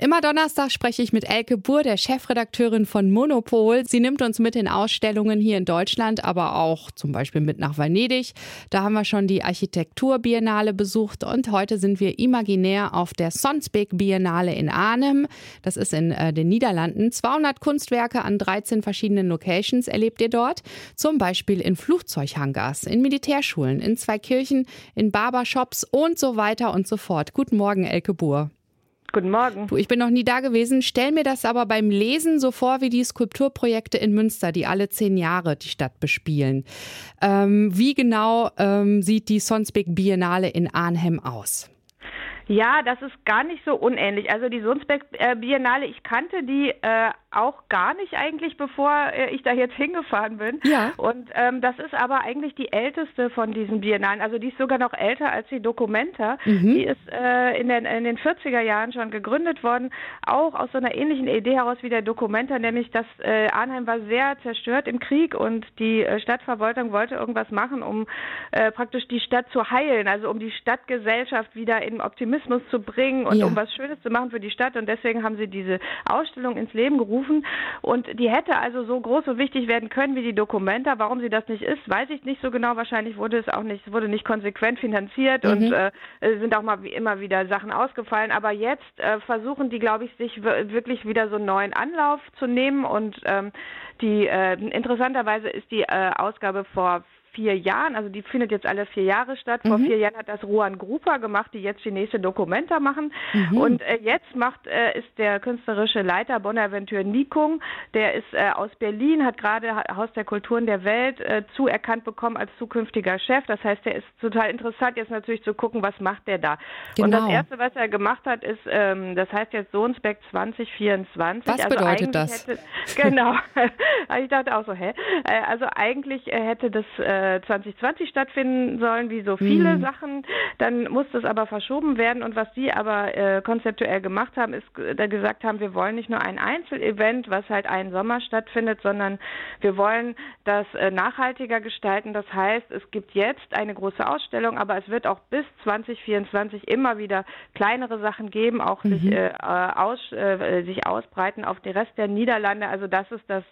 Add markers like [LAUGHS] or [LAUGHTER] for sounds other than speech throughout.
Immer Donnerstag spreche ich mit Elke Buhr, der Chefredakteurin von Monopol. Sie nimmt uns mit in Ausstellungen hier in Deutschland, aber auch zum Beispiel mit nach Venedig. Da haben wir schon die Architekturbiennale besucht und heute sind wir imaginär auf der Sonsbeek Biennale in Arnhem. Das ist in äh, den Niederlanden. 200 Kunstwerke an 13 verschiedenen Locations erlebt ihr dort. Zum Beispiel in Flugzeughangars, in Militärschulen, in zwei Kirchen, in Barbershops und so weiter und so fort. Guten Morgen, Elke Buhr. Guten Morgen. Du, ich bin noch nie da gewesen. Stell mir das aber beim Lesen so vor wie die Skulpturprojekte in Münster, die alle zehn Jahre die Stadt bespielen. Ähm, wie genau ähm, sieht die Sonsbeek Biennale in Arnhem aus? Ja, das ist gar nicht so unähnlich. Also die äh, Biennale, ich kannte die äh, auch gar nicht eigentlich, bevor äh, ich da jetzt hingefahren bin. Ja. Und ähm, das ist aber eigentlich die älteste von diesen Biennalen. Also die ist sogar noch älter als die Documenta. Mhm. Die ist äh, in, den, in den 40er Jahren schon gegründet worden, auch aus so einer ähnlichen Idee heraus wie der Documenta, nämlich dass äh, Arnheim war sehr zerstört im Krieg und die äh, Stadtverwaltung wollte irgendwas machen, um äh, praktisch die Stadt zu heilen, also um die Stadtgesellschaft wieder in Optimismus zu bringen und ja. um was Schönes zu machen für die Stadt. Und deswegen haben sie diese Ausstellung ins Leben gerufen. Und die hätte also so groß und wichtig werden können wie die Dokumenta. Warum sie das nicht ist, weiß ich nicht so genau. Wahrscheinlich wurde es auch nicht, wurde nicht konsequent finanziert mhm. und äh, sind auch mal wie immer wieder Sachen ausgefallen. Aber jetzt äh, versuchen die, glaube ich, sich wirklich wieder so einen neuen Anlauf zu nehmen. Und ähm, die äh, interessanterweise ist die äh, Ausgabe vor vier Jahren, also die findet jetzt alle vier Jahre statt. Vor mhm. vier Jahren hat das Ruan Grupa gemacht, die jetzt die nächste Dokumenta machen. Mhm. Und äh, jetzt macht äh, ist der künstlerische Leiter Bonaventure Nikung, der ist äh, aus Berlin, hat gerade Haus der Kulturen der Welt äh, zuerkannt bekommen als zukünftiger Chef. Das heißt, der ist total interessant, jetzt natürlich zu gucken, was macht der da. Genau. Und das genau. erste, was er gemacht hat, ist, ähm, das heißt jetzt Sohnsbeck 2024. Was also bedeutet das? Hätte, [LAUGHS] genau. [LAUGHS] ich dachte auch so, hä? Äh, also eigentlich äh, hätte das 2020 stattfinden sollen, wie so viele mhm. Sachen. Dann musste es aber verschoben werden. Und was die aber äh, konzeptuell gemacht haben, ist da gesagt haben, wir wollen nicht nur ein Einzelevent, was halt einen Sommer stattfindet, sondern wir wollen das äh, nachhaltiger gestalten. Das heißt, es gibt jetzt eine große Ausstellung, aber es wird auch bis 2024 immer wieder kleinere Sachen geben, auch mhm. sich, äh, aus, äh, sich ausbreiten auf den Rest der Niederlande. Also das ist das,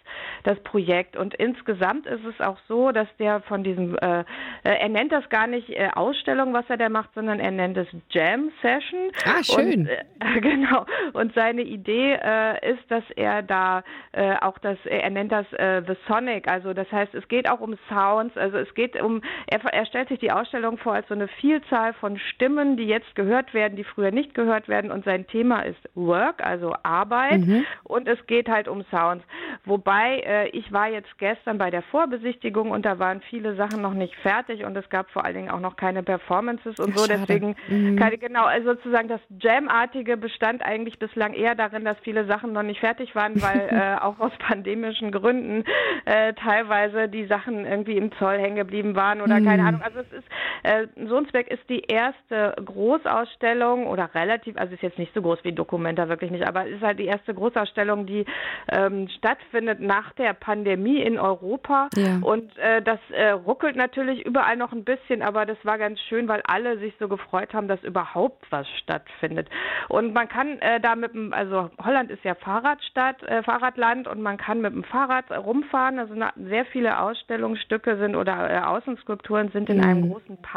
das Projekt. Und insgesamt ist es auch so, dass der von diesem, äh, äh, er nennt das gar nicht äh, Ausstellung, was er da macht, sondern er nennt es Jam Session. Ah, schön. Und, äh, [LAUGHS] genau. Und seine Idee äh, ist, dass er da äh, auch das, er nennt das The Sonic, also das heißt, es geht auch um Sounds, also es geht um, er, er stellt sich die Ausstellung vor als so eine Vielzahl von Stimmen, die jetzt gehört werden, die früher nicht gehört werden und sein Thema ist Work, also Arbeit mhm. und es geht halt um Sounds. Wobei, ich war jetzt gestern bei der Vorbesichtigung und da waren viele Sachen noch nicht fertig und es gab vor allen Dingen auch noch keine Performances und so. Schade. Deswegen, mhm. keine, genau, also sozusagen das Jam-artige bestand eigentlich bislang eher darin, dass viele Sachen noch nicht fertig waren, weil [LAUGHS] äh, auch aus pandemischen Gründen äh, teilweise die Sachen irgendwie im Zoll hängen geblieben waren oder mhm. keine Ahnung. Also es ist, äh, Sohnsberg ist die erste Großausstellung oder relativ, also ist jetzt nicht so groß wie Documenta, wirklich nicht, aber es ist halt die erste Großausstellung, die ähm, stattfindet nach der Pandemie in Europa. Ja. Und äh, das äh, ruckelt natürlich überall noch ein bisschen, aber das war ganz schön, weil alle sich so gefreut haben, dass überhaupt was stattfindet. Und man kann äh, da mit dem, also Holland ist ja Fahrradstadt, äh, Fahrradland und man kann mit dem Fahrrad rumfahren. Also sehr viele Ausstellungsstücke sind oder äh, Außenskulpturen sind in mhm. einem großen Park.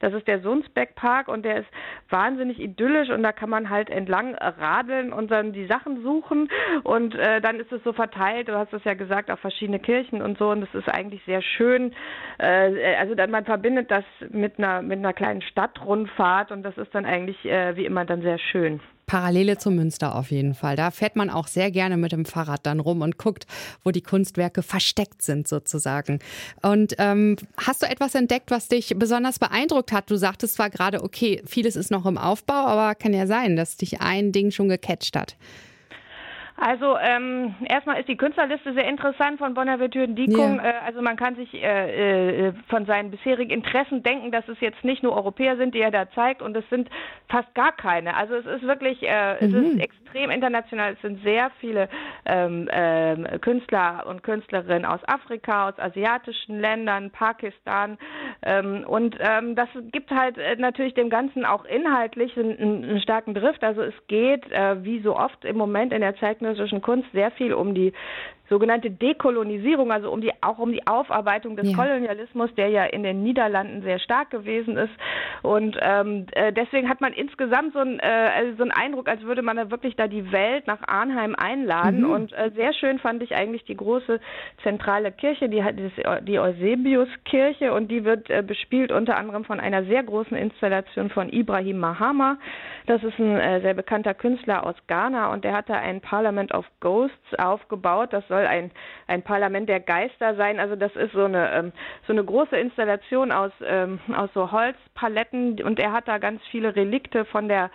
Das ist der Sunsbeck Park und der ist wahnsinnig idyllisch und da kann man halt entlang radeln und dann die Sachen suchen und äh, dann ist es so verteilt, du hast es ja gesagt, auf verschiedene Kirchen und so und das ist eigentlich sehr schön äh, also dann man verbindet das mit einer mit einer kleinen Stadtrundfahrt und das ist dann eigentlich äh, wie immer dann sehr schön. Parallele zum Münster auf jeden Fall. Da fährt man auch sehr gerne mit dem Fahrrad dann rum und guckt, wo die Kunstwerke versteckt sind sozusagen. Und ähm, hast du etwas entdeckt, was dich besonders beeindruckt hat? Du sagtest zwar gerade, okay, vieles ist noch im Aufbau, aber kann ja sein, dass dich ein Ding schon gecatcht hat. Also ähm, erstmal ist die Künstlerliste sehr interessant von Bonaventure Dikung. Ja. Äh, also man kann sich äh, äh, von seinen bisherigen Interessen denken, dass es jetzt nicht nur Europäer sind, die er da zeigt, und es sind fast gar keine. Also es ist wirklich, mhm. es ist extrem international. Es sind sehr viele ähm, ähm, Künstler und Künstlerinnen aus Afrika, aus asiatischen Ländern, Pakistan. Ähm, und ähm, das gibt halt äh, natürlich dem Ganzen auch inhaltlich einen, einen starken Drift. Also es geht, äh, wie so oft im Moment in der zeitgenössischen Kunst, sehr viel um die sogenannte Dekolonisierung, also um die, auch um die Aufarbeitung des ja. Kolonialismus, der ja in den Niederlanden sehr stark gewesen ist. Und ähm, äh, deswegen hat man insgesamt so, ein, äh, also so einen Eindruck, als würde man da wirklich da die Welt nach Arnheim einladen. Mhm. Und äh, sehr schön fand ich eigentlich die große zentrale Kirche, die, die Eusebius-Kirche, und die wird äh, bespielt unter anderem von einer sehr großen Installation von Ibrahim Mahama. Das ist ein äh, sehr bekannter Künstler aus Ghana und der hat da ein Parliament of Ghosts aufgebaut. Das soll soll ein, ein Parlament der Geister sein. Also das ist so eine, ähm, so eine große Installation aus, ähm, aus so Holzpaletten und er hat da ganz viele Relikte von der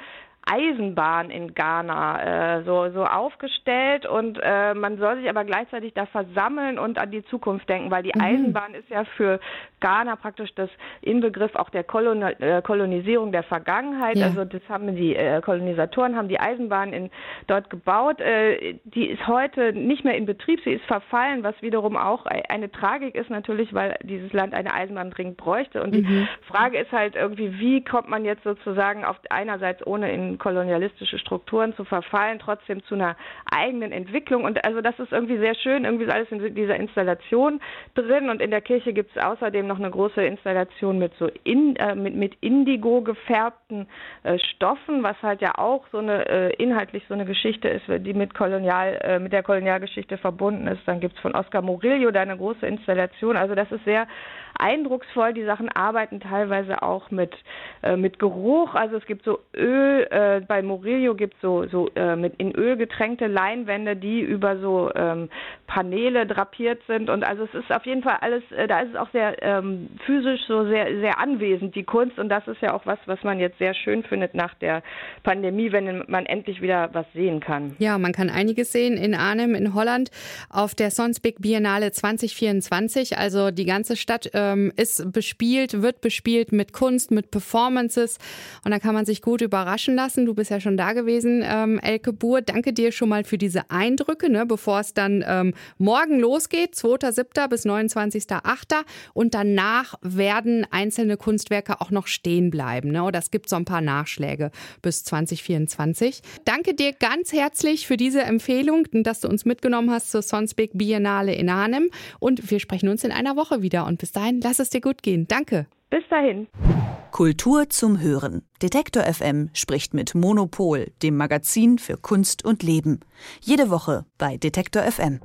Eisenbahn in Ghana äh, so, so aufgestellt und äh, man soll sich aber gleichzeitig da versammeln und an die Zukunft denken, weil die mhm. Eisenbahn ist ja für Ghana praktisch das Inbegriff auch der Kolon äh, Kolonisierung der Vergangenheit. Ja. Also das haben die äh, Kolonisatoren haben die Eisenbahn in, dort gebaut. Äh, die ist heute nicht mehr in Betrieb, sie ist verfallen, was wiederum auch eine Tragik ist natürlich, weil dieses Land eine Eisenbahn dringend bräuchte. Und mhm. die Frage ist halt irgendwie, wie kommt man jetzt sozusagen auf einerseits ohne in kolonialistische Strukturen zu verfallen, trotzdem zu einer eigenen Entwicklung. Und also das ist irgendwie sehr schön, irgendwie ist alles in dieser Installation drin. Und in der Kirche gibt es außerdem noch eine große Installation mit so in, äh, mit, mit Indigo gefärbten äh, Stoffen, was halt ja auch so eine äh, inhaltlich so eine Geschichte ist, die mit Kolonial, äh, mit der Kolonialgeschichte verbunden ist. Dann gibt es von Oscar Murillo da eine große Installation. Also das ist sehr eindrucksvoll. Die Sachen arbeiten teilweise auch mit, äh, mit Geruch. Also es gibt so Öl, äh, bei Murillo gibt es so, so äh, mit in Öl getränkte Leinwände, die über so ähm, Paneele drapiert sind. Und also es ist auf jeden Fall alles, äh, da ist es auch sehr ähm, physisch so sehr, sehr anwesend, die Kunst. Und das ist ja auch was, was man jetzt sehr schön findet nach der Pandemie, wenn man endlich wieder was sehen kann. Ja, man kann einiges sehen in Arnhem in Holland auf der Sonsbeek Biennale 2024. Also die ganze Stadt äh, ähm, ist bespielt, wird bespielt mit Kunst, mit Performances und da kann man sich gut überraschen lassen. Du bist ja schon da gewesen, ähm, Elke Buhr. Danke dir schon mal für diese Eindrücke, ne, bevor es dann ähm, morgen losgeht, 2.7. bis 29.8. Und danach werden einzelne Kunstwerke auch noch stehen bleiben. Ne? Oder gibt so ein paar Nachschläge bis 2024. Danke dir ganz herzlich für diese Empfehlung, dass du uns mitgenommen hast zur Sonsbeek Biennale in Arnhem. Und wir sprechen uns in einer Woche wieder. Und bis dahin lass es dir gut gehen. Danke. Bis dahin. Kultur zum Hören. Detektor FM spricht mit Monopol, dem Magazin für Kunst und Leben. Jede Woche bei Detektor FM.